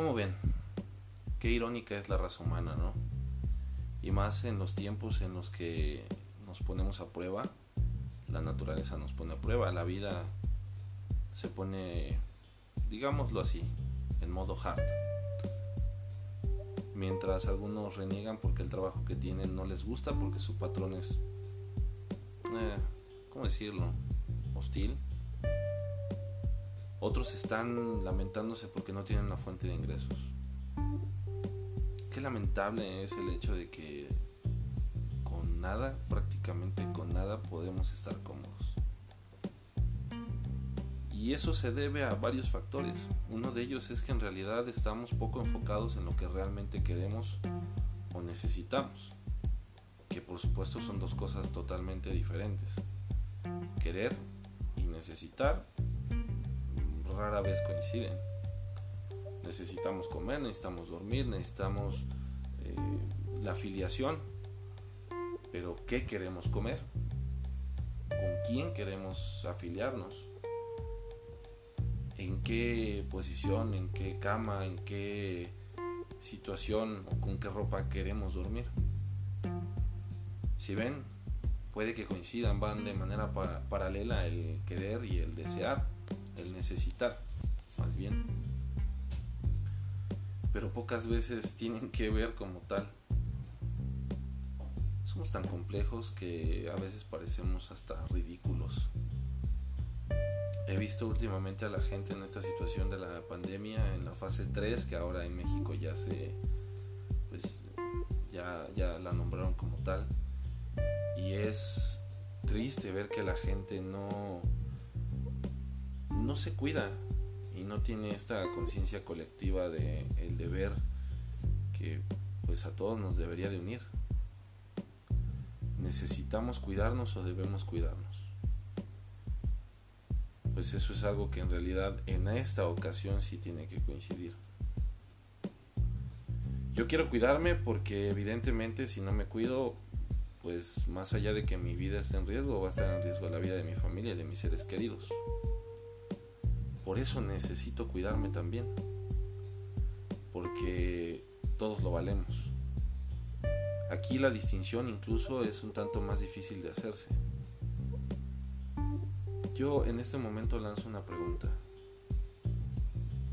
¿Cómo ven? Qué irónica es la raza humana, ¿no? Y más en los tiempos en los que nos ponemos a prueba, la naturaleza nos pone a prueba, la vida se pone, digámoslo así, en modo hard. Mientras algunos reniegan porque el trabajo que tienen no les gusta, porque su patrón es, eh, ¿cómo decirlo? Hostil. Otros están lamentándose porque no tienen una fuente de ingresos. Qué lamentable es el hecho de que con nada, prácticamente con nada, podemos estar cómodos. Y eso se debe a varios factores. Uno de ellos es que en realidad estamos poco enfocados en lo que realmente queremos o necesitamos. Que por supuesto son dos cosas totalmente diferentes. Querer y necesitar rara vez coinciden. Necesitamos comer, necesitamos dormir, necesitamos eh, la afiliación. Pero ¿qué queremos comer? ¿Con quién queremos afiliarnos? ¿En qué posición, en qué cama, en qué situación o con qué ropa queremos dormir? Si ven, puede que coincidan, van de manera paralela el querer y el desear el necesitar, más bien. Pero pocas veces tienen que ver como tal. Somos tan complejos que a veces parecemos hasta ridículos. He visto últimamente a la gente en esta situación de la pandemia en la fase 3, que ahora en México ya se pues ya, ya la nombraron como tal. Y es triste ver que la gente no no se cuida y no tiene esta conciencia colectiva de el deber que pues a todos nos debería de unir. ¿Necesitamos cuidarnos o debemos cuidarnos? Pues eso es algo que en realidad en esta ocasión sí tiene que coincidir. Yo quiero cuidarme porque evidentemente si no me cuido, pues más allá de que mi vida esté en riesgo, va a estar en riesgo la vida de mi familia y de mis seres queridos. Por eso necesito cuidarme también. Porque todos lo valemos. Aquí la distinción incluso es un tanto más difícil de hacerse. Yo en este momento lanzo una pregunta.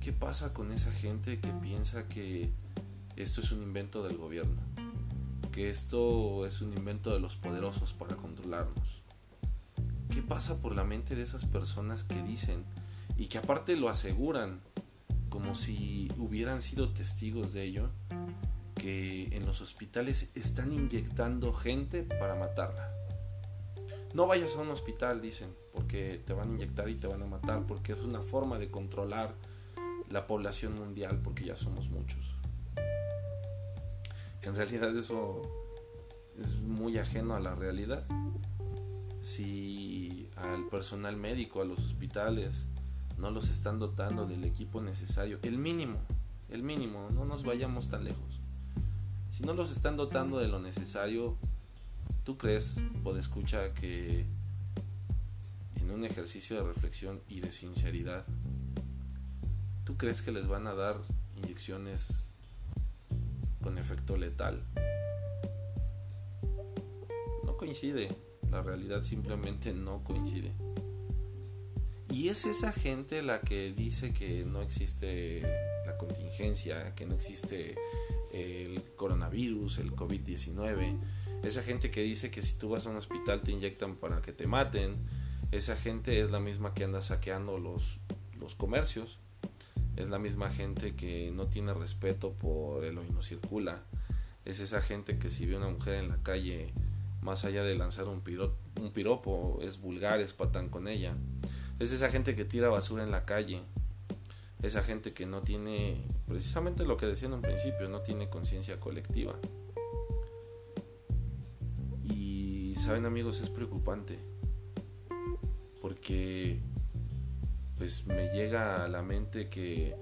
¿Qué pasa con esa gente que piensa que esto es un invento del gobierno? Que esto es un invento de los poderosos para controlarnos. ¿Qué pasa por la mente de esas personas que dicen y que aparte lo aseguran como si hubieran sido testigos de ello, que en los hospitales están inyectando gente para matarla. No vayas a un hospital, dicen, porque te van a inyectar y te van a matar, porque es una forma de controlar la población mundial, porque ya somos muchos. En realidad eso es muy ajeno a la realidad. Si al personal médico, a los hospitales, no los están dotando del equipo necesario, el mínimo, el mínimo, no nos vayamos tan lejos. Si no los están dotando de lo necesario, ¿tú crees, o escucha, que en un ejercicio de reflexión y de sinceridad, ¿tú crees que les van a dar inyecciones con efecto letal? No coincide, la realidad simplemente no coincide. Y es esa gente la que dice que no existe la contingencia, que no existe el coronavirus, el COVID-19. Esa gente que dice que si tú vas a un hospital te inyectan para que te maten. Esa gente es la misma que anda saqueando los, los comercios. Es la misma gente que no tiene respeto por el hoy no circula. Es esa gente que si ve una mujer en la calle, más allá de lanzar un, un piropo, es vulgar, es patán con ella. Es esa gente que tira basura en la calle. Esa gente que no tiene, precisamente lo que decía en un principio, no tiene conciencia colectiva. Y saben amigos, es preocupante. Porque pues me llega a la mente que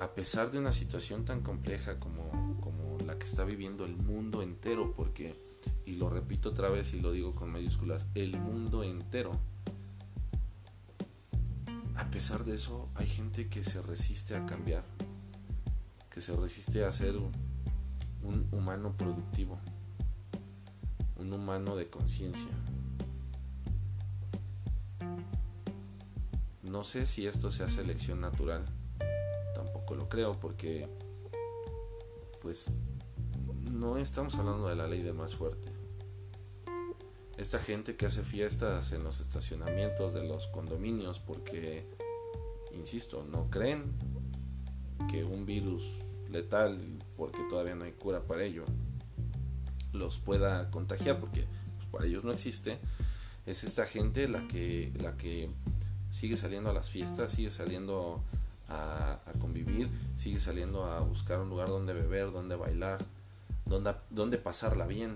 a pesar de una situación tan compleja como, como la que está viviendo el mundo entero, porque, y lo repito otra vez y lo digo con mayúsculas, el mundo entero, a pesar de eso, hay gente que se resiste a cambiar. que se resiste a ser un humano productivo, un humano de conciencia. No sé si esto sea selección natural, tampoco lo creo porque pues no estamos hablando de la ley del más fuerte. Esta gente que hace fiestas en los estacionamientos de los condominios porque, insisto, no creen que un virus letal, porque todavía no hay cura para ello, los pueda contagiar, porque pues, para ellos no existe, es esta gente la que, la que sigue saliendo a las fiestas, sigue saliendo a, convivir, sigue saliendo a buscar un lugar donde beber, donde bailar, donde, donde pasarla bien.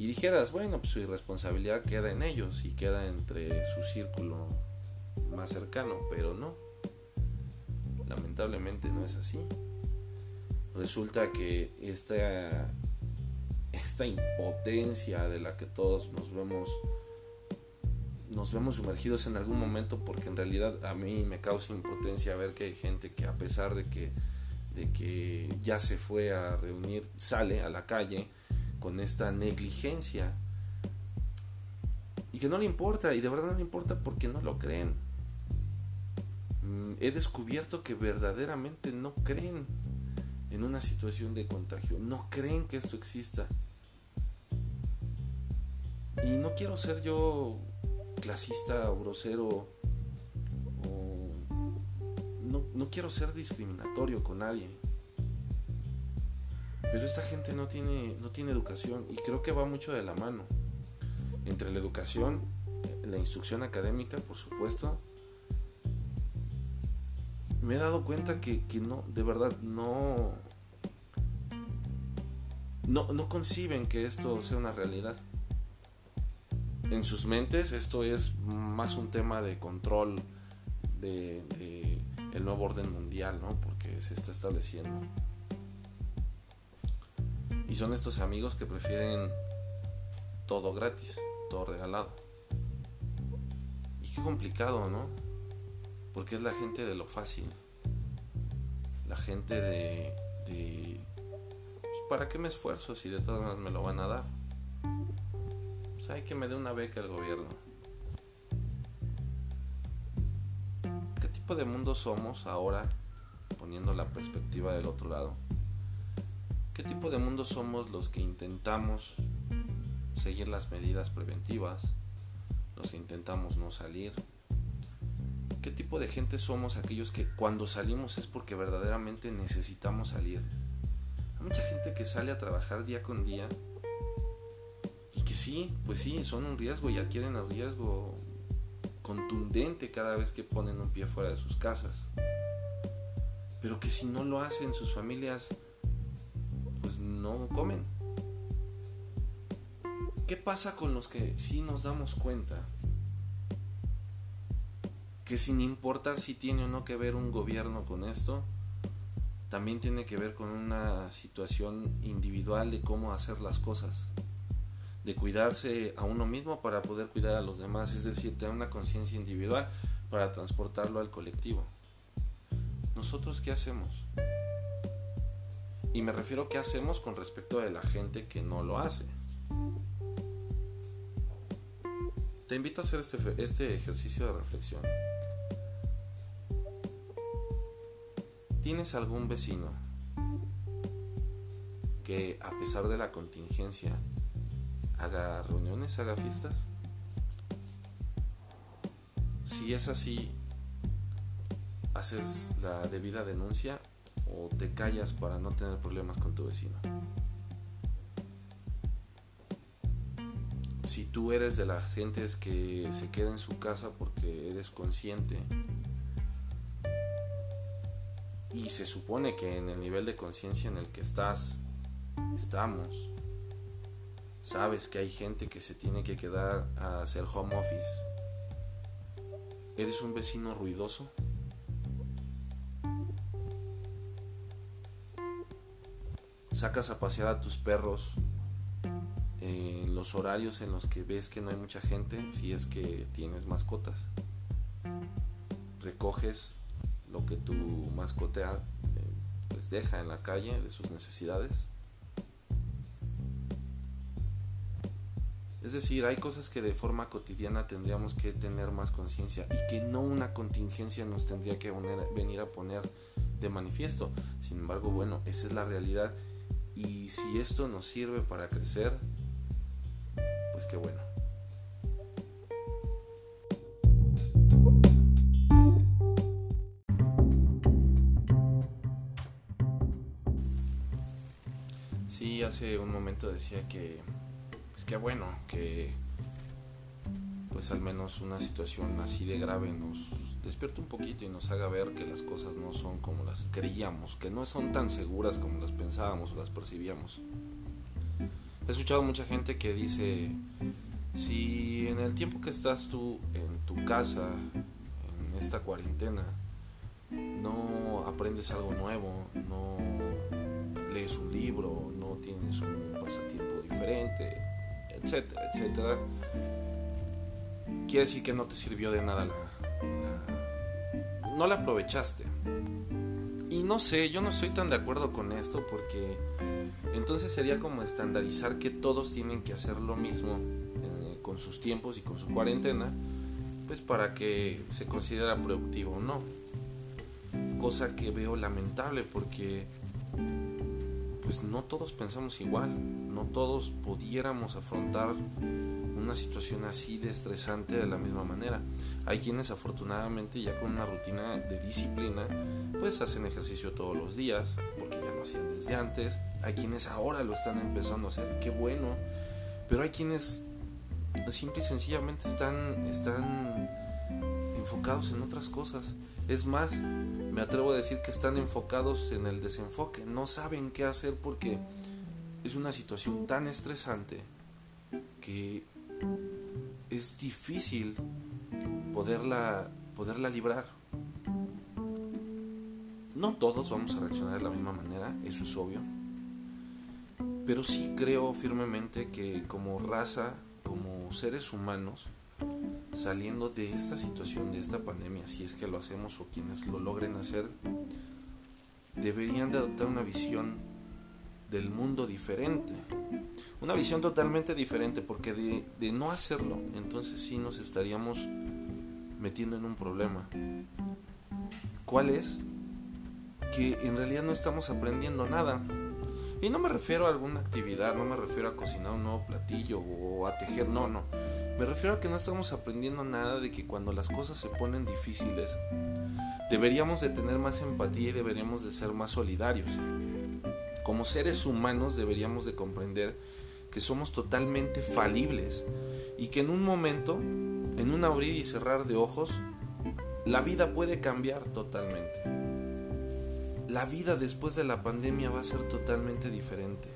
Y dijeras, bueno, pues su irresponsabilidad queda en ellos y queda entre su círculo más cercano, pero no. Lamentablemente no es así. Resulta que esta, esta impotencia de la que todos nos vemos nos vemos sumergidos en algún momento porque en realidad a mí me causa impotencia ver que hay gente que a pesar de que, de que ya se fue a reunir, sale a la calle con esta negligencia y que no le importa y de verdad no le importa porque no lo creen. Mm, he descubierto que verdaderamente no creen en una situación de contagio, no creen que esto exista. Y no quiero ser yo clasista o grosero o no, no quiero ser discriminatorio con nadie. Pero esta gente no tiene, no tiene educación y creo que va mucho de la mano. Entre la educación, la instrucción académica, por supuesto. Me he dado cuenta que, que no, de verdad, no, no, no conciben que esto sea una realidad en sus mentes esto es más un tema de control de, el nuevo orden mundial, ¿no? Porque se está estableciendo. Y son estos amigos que prefieren todo gratis, todo regalado. Y qué complicado, ¿no? Porque es la gente de lo fácil. La gente de... de pues, ¿Para qué me esfuerzo si de todas maneras me lo van a dar? hay que me dé una beca el gobierno. ¿Qué tipo de mundo somos ahora, poniendo la perspectiva del otro lado? ¿Qué tipo de mundo somos los que intentamos seguir las medidas preventivas, los que intentamos no salir? ¿Qué tipo de gente somos aquellos que cuando salimos es porque verdaderamente necesitamos salir? Hay mucha gente que sale a trabajar día con día que sí, pues sí, son un riesgo y adquieren el riesgo contundente cada vez que ponen un pie fuera de sus casas. Pero que si no lo hacen sus familias, pues no comen. ¿Qué pasa con los que sí nos damos cuenta? Que sin importar si tiene o no que ver un gobierno con esto, también tiene que ver con una situación individual de cómo hacer las cosas de cuidarse a uno mismo para poder cuidar a los demás, es decir, tener una conciencia individual para transportarlo al colectivo. ¿Nosotros qué hacemos? Y me refiero a qué hacemos con respecto de la gente que no lo hace. Te invito a hacer este, este ejercicio de reflexión. ¿Tienes algún vecino que a pesar de la contingencia haga reuniones, haga fiestas. Si es así, haces la debida denuncia o te callas para no tener problemas con tu vecino. Si tú eres de las gentes que se queda en su casa porque eres consciente y se supone que en el nivel de conciencia en el que estás, estamos, Sabes que hay gente que se tiene que quedar a hacer home office. ¿Eres un vecino ruidoso? Sacas a pasear a tus perros en los horarios en los que ves que no hay mucha gente, si es que tienes mascotas. Recoges lo que tu mascota eh, pues deja en la calle de sus necesidades. Es decir, hay cosas que de forma cotidiana tendríamos que tener más conciencia y que no una contingencia nos tendría que venir a poner de manifiesto. Sin embargo, bueno, esa es la realidad y si esto nos sirve para crecer, pues qué bueno. Sí, hace un momento decía que, pues qué bueno, que pues al menos una situación así de grave nos despierta un poquito y nos haga ver que las cosas no son como las creíamos, que no son tan seguras como las pensábamos o las percibíamos. He escuchado mucha gente que dice, si en el tiempo que estás tú en tu casa, en esta cuarentena, no aprendes algo nuevo, no lees un libro, no tienes un pasatiempo diferente, etcétera, etcétera, quiere decir que no te sirvió de nada la, no la aprovechaste. Y no sé, yo no estoy tan de acuerdo con esto porque entonces sería como estandarizar que todos tienen que hacer lo mismo eh, con sus tiempos y con su cuarentena, pues para que se considera productivo o no. Cosa que veo lamentable porque pues no todos pensamos igual, no todos pudiéramos afrontar una situación así de estresante de la misma manera. Hay quienes afortunadamente ya con una rutina de disciplina pues hacen ejercicio todos los días porque ya lo hacían desde antes. Hay quienes ahora lo están empezando a hacer, qué bueno. Pero hay quienes simple y sencillamente están, están enfocados en otras cosas. Es más, me atrevo a decir que están enfocados en el desenfoque. No saben qué hacer porque es una situación tan estresante que es difícil poderla, poderla librar. No todos vamos a reaccionar de la misma manera, eso es obvio. Pero sí creo firmemente que como raza, como seres humanos, saliendo de esta situación, de esta pandemia, si es que lo hacemos o quienes lo logren hacer, deberían de adoptar una visión del mundo diferente. Una visión totalmente diferente, porque de, no hacerlo, entonces sí nos estaríamos metiendo en un problema. ¿Cuál es? Que en realidad no estamos aprendiendo nada. Y no me refiero a alguna actividad, no me refiero a cocinar un nuevo platillo o a tejer, no, no. Me refiero a que no estamos aprendiendo nada de que cuando las cosas se ponen difíciles, deberíamos de tener más empatía y deberíamos de ser más solidarios. Como seres humanos deberíamos de comprender que somos totalmente falibles y que en un momento, en un abrir y cerrar de ojos, la vida puede cambiar totalmente. La vida después de la pandemia va a ser totalmente diferente.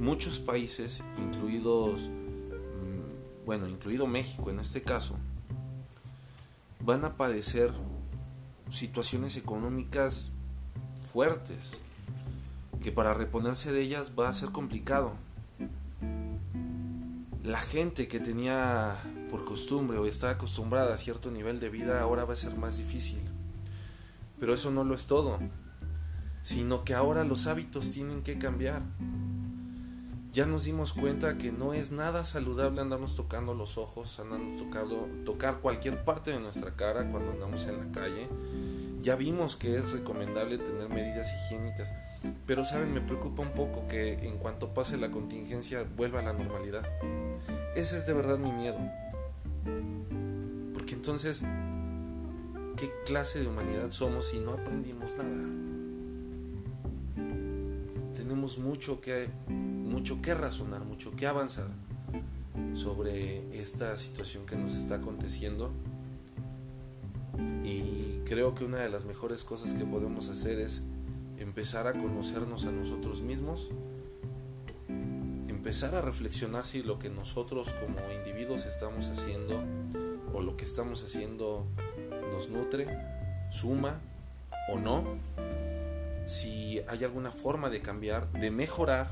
Muchos países, incluidos, mm, bueno, incluido México en este caso, van a padecer situaciones económicas fuertes, que para reponerse de ellas va a ser complicado. La gente que tenía por costumbre o está acostumbrada a cierto nivel de vida ahora va a ser más difícil. Pero eso no lo es todo, sino que ahora los hábitos tienen que cambiar. Ya nos dimos cuenta que no es nada saludable andarnos tocando los ojos, andando tocando, tocar cualquier parte de nuestra cara cuando andamos en la calle. Ya vimos que es recomendable tener medidas higiénicas pero saben, me preocupa un poco que en cuanto pase la contingencia vuelva a la normalidad. Ese es de verdad mi miedo. Porque entonces, ¿qué clase de humanidad somos si no aprendimos nada? Tenemos mucho que, mucho que razonar, mucho que avanzar sobre esta situación que nos está aconteciendo. Creo que una de las mejores cosas que podemos hacer es empezar a conocernos a nosotros mismos, empezar a reflexionar si lo que nosotros como individuos estamos haciendo o lo que estamos haciendo nos nutre, suma o no, si hay alguna forma de cambiar, de mejorar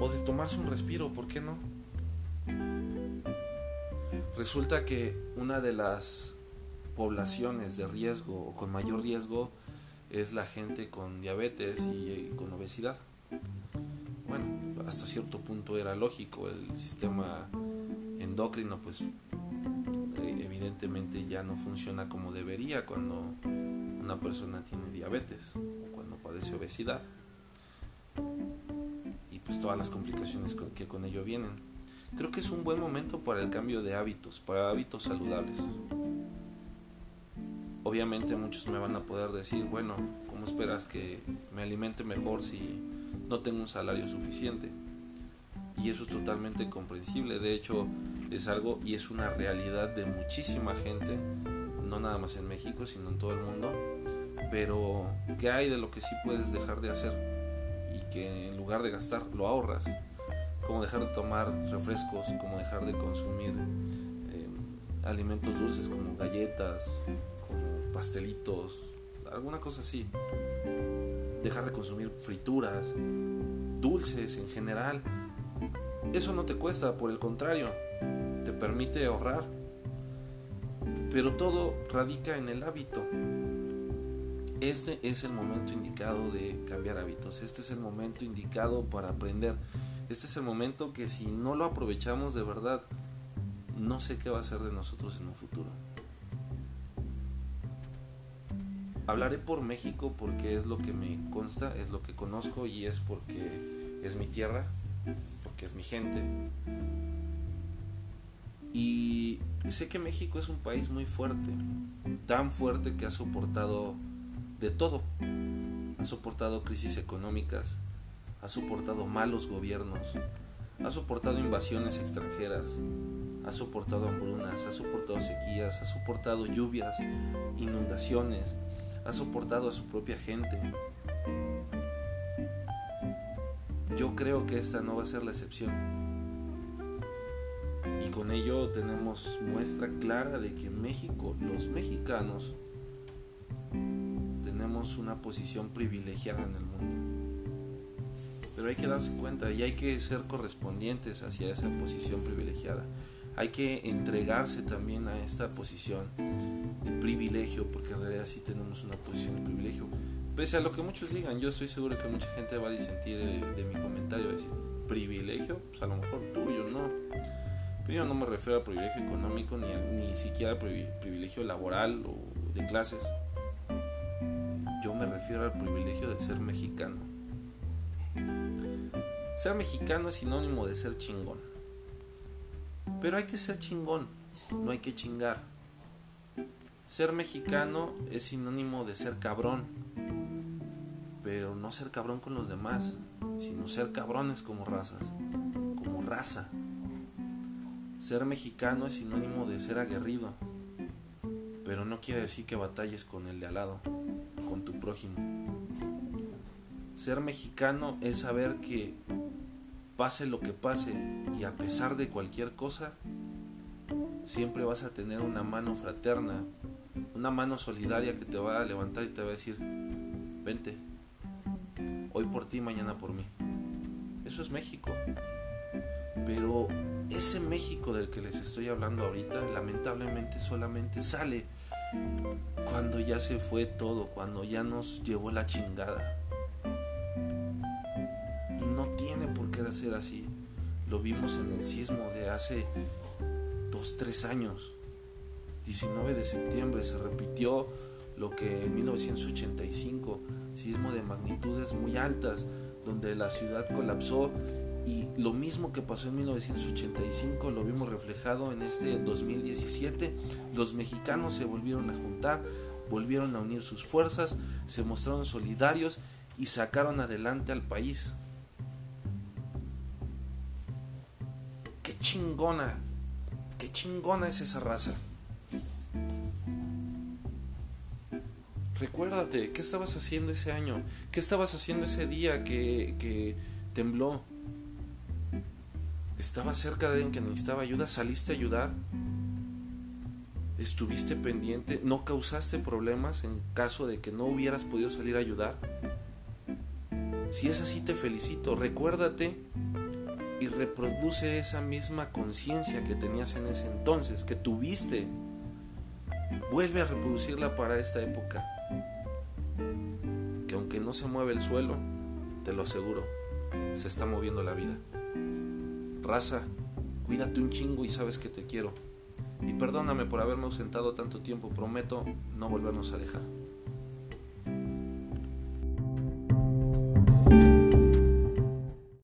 o de tomarse un respiro, ¿por qué no? Resulta que una de las poblaciones de riesgo o con mayor riesgo es la gente con diabetes y, con obesidad. Bueno, hasta cierto punto era lógico, el sistema endocrino pues eh, evidentemente ya no funciona como debería cuando una persona tiene diabetes o cuando padece obesidad y pues todas las complicaciones que con ello vienen. Creo que es un buen momento para el cambio de hábitos, para hábitos saludables. Obviamente muchos me van a poder decir, bueno, ¿cómo esperas que me alimente mejor si no tengo un salario suficiente? Y eso es totalmente comprensible, de hecho es algo y es una realidad de muchísima gente, no nada más en México, sino en todo el mundo. Pero, ¿qué hay de lo que sí puedes dejar de hacer? Y que en lugar de gastar, lo ahorras. Como dejar de tomar refrescos, como dejar de consumir eh, alimentos dulces como galletas, pastelitos, alguna cosa así. Dejar de consumir frituras, dulces en general. Eso no te cuesta, por el contrario, te permite ahorrar. Pero todo radica en el hábito. Este es el momento indicado de cambiar hábitos. Este es el momento indicado para aprender. Este es el momento que si no lo aprovechamos de verdad, no sé qué va a ser de nosotros en un futuro. Hablaré por México porque es lo que me consta, es lo que conozco y es porque es mi tierra, porque es mi gente. Y sé que México es un país muy fuerte, tan fuerte que ha soportado de todo. Ha soportado crisis económicas, ha soportado malos gobiernos, ha soportado invasiones extranjeras, ha soportado hambrunas, ha soportado sequías, ha soportado lluvias, inundaciones, ha soportado a su propia gente. Yo creo que esta no va a ser la excepción. Y con ello tenemos muestra clara de que México, los mexicanos, tenemos una posición privilegiada en el mundo. Pero hay que darse cuenta y hay que ser correspondientes hacia esa posición privilegiada hay que entregarse también a esta posición de privilegio, porque en realidad sí tenemos una posición de privilegio. Pese a lo que muchos digan, yo estoy seguro que mucha gente va a disentir de, mi comentario, decir, privilegio, pues a lo mejor tuyo, no. Pero yo no me refiero a privilegio económico ni, ni siquiera a privilegio laboral o de clases. Yo me refiero al privilegio de ser mexicano. Ser mexicano es sinónimo de ser chingón. Pero hay que ser chingón, no hay que chingar. Ser mexicano es sinónimo de ser cabrón. Pero no ser cabrón con los demás, sino ser cabrones como razas, como raza. Ser mexicano es sinónimo de ser aguerrido, pero no quiere decir que batalles con el de al lado, con tu prójimo. Ser mexicano es saber que pase lo que pase y a pesar de cualquier cosa, siempre vas a tener una mano fraterna, una mano solidaria que te va a levantar y te va a decir, vente, hoy por ti, mañana por mí. Eso es México. Pero ese México del que les estoy hablando ahorita, lamentablemente solamente sale cuando ya se fue todo, cuando ya nos llevó la chingada. Ser así. Lo vimos en el sismo de hace dos, tres años. 19 de septiembre se repitió lo que en 1985, sismo de magnitudes muy altas, donde la ciudad colapsó y lo mismo que pasó en 1985 lo vimos reflejado en este 2017. Los mexicanos se volvieron a juntar, volvieron a unir sus fuerzas, se mostraron solidarios y sacaron adelante al país. Chingona, qué chingona es esa raza. Recuérdate, ¿qué estabas haciendo ese año? ¿Qué estabas haciendo ese día que, que tembló? ¿Estabas cerca de alguien que necesitaba ayuda? ¿Saliste a ayudar? ¿Estuviste pendiente? ¿No causaste problemas en caso de que no hubieras podido salir a ayudar? Si es así, te felicito. Recuérdate y reproduce esa misma conciencia que tenías en ese entonces, que tuviste. Vuelve a reproducirla para esta época. Que aunque no se mueve el suelo, te lo aseguro, se está moviendo la vida. Raza, cuídate un chingo y sabes que te quiero. Y perdóname por haberme ausentado tanto tiempo, prometo no volvernos a dejar.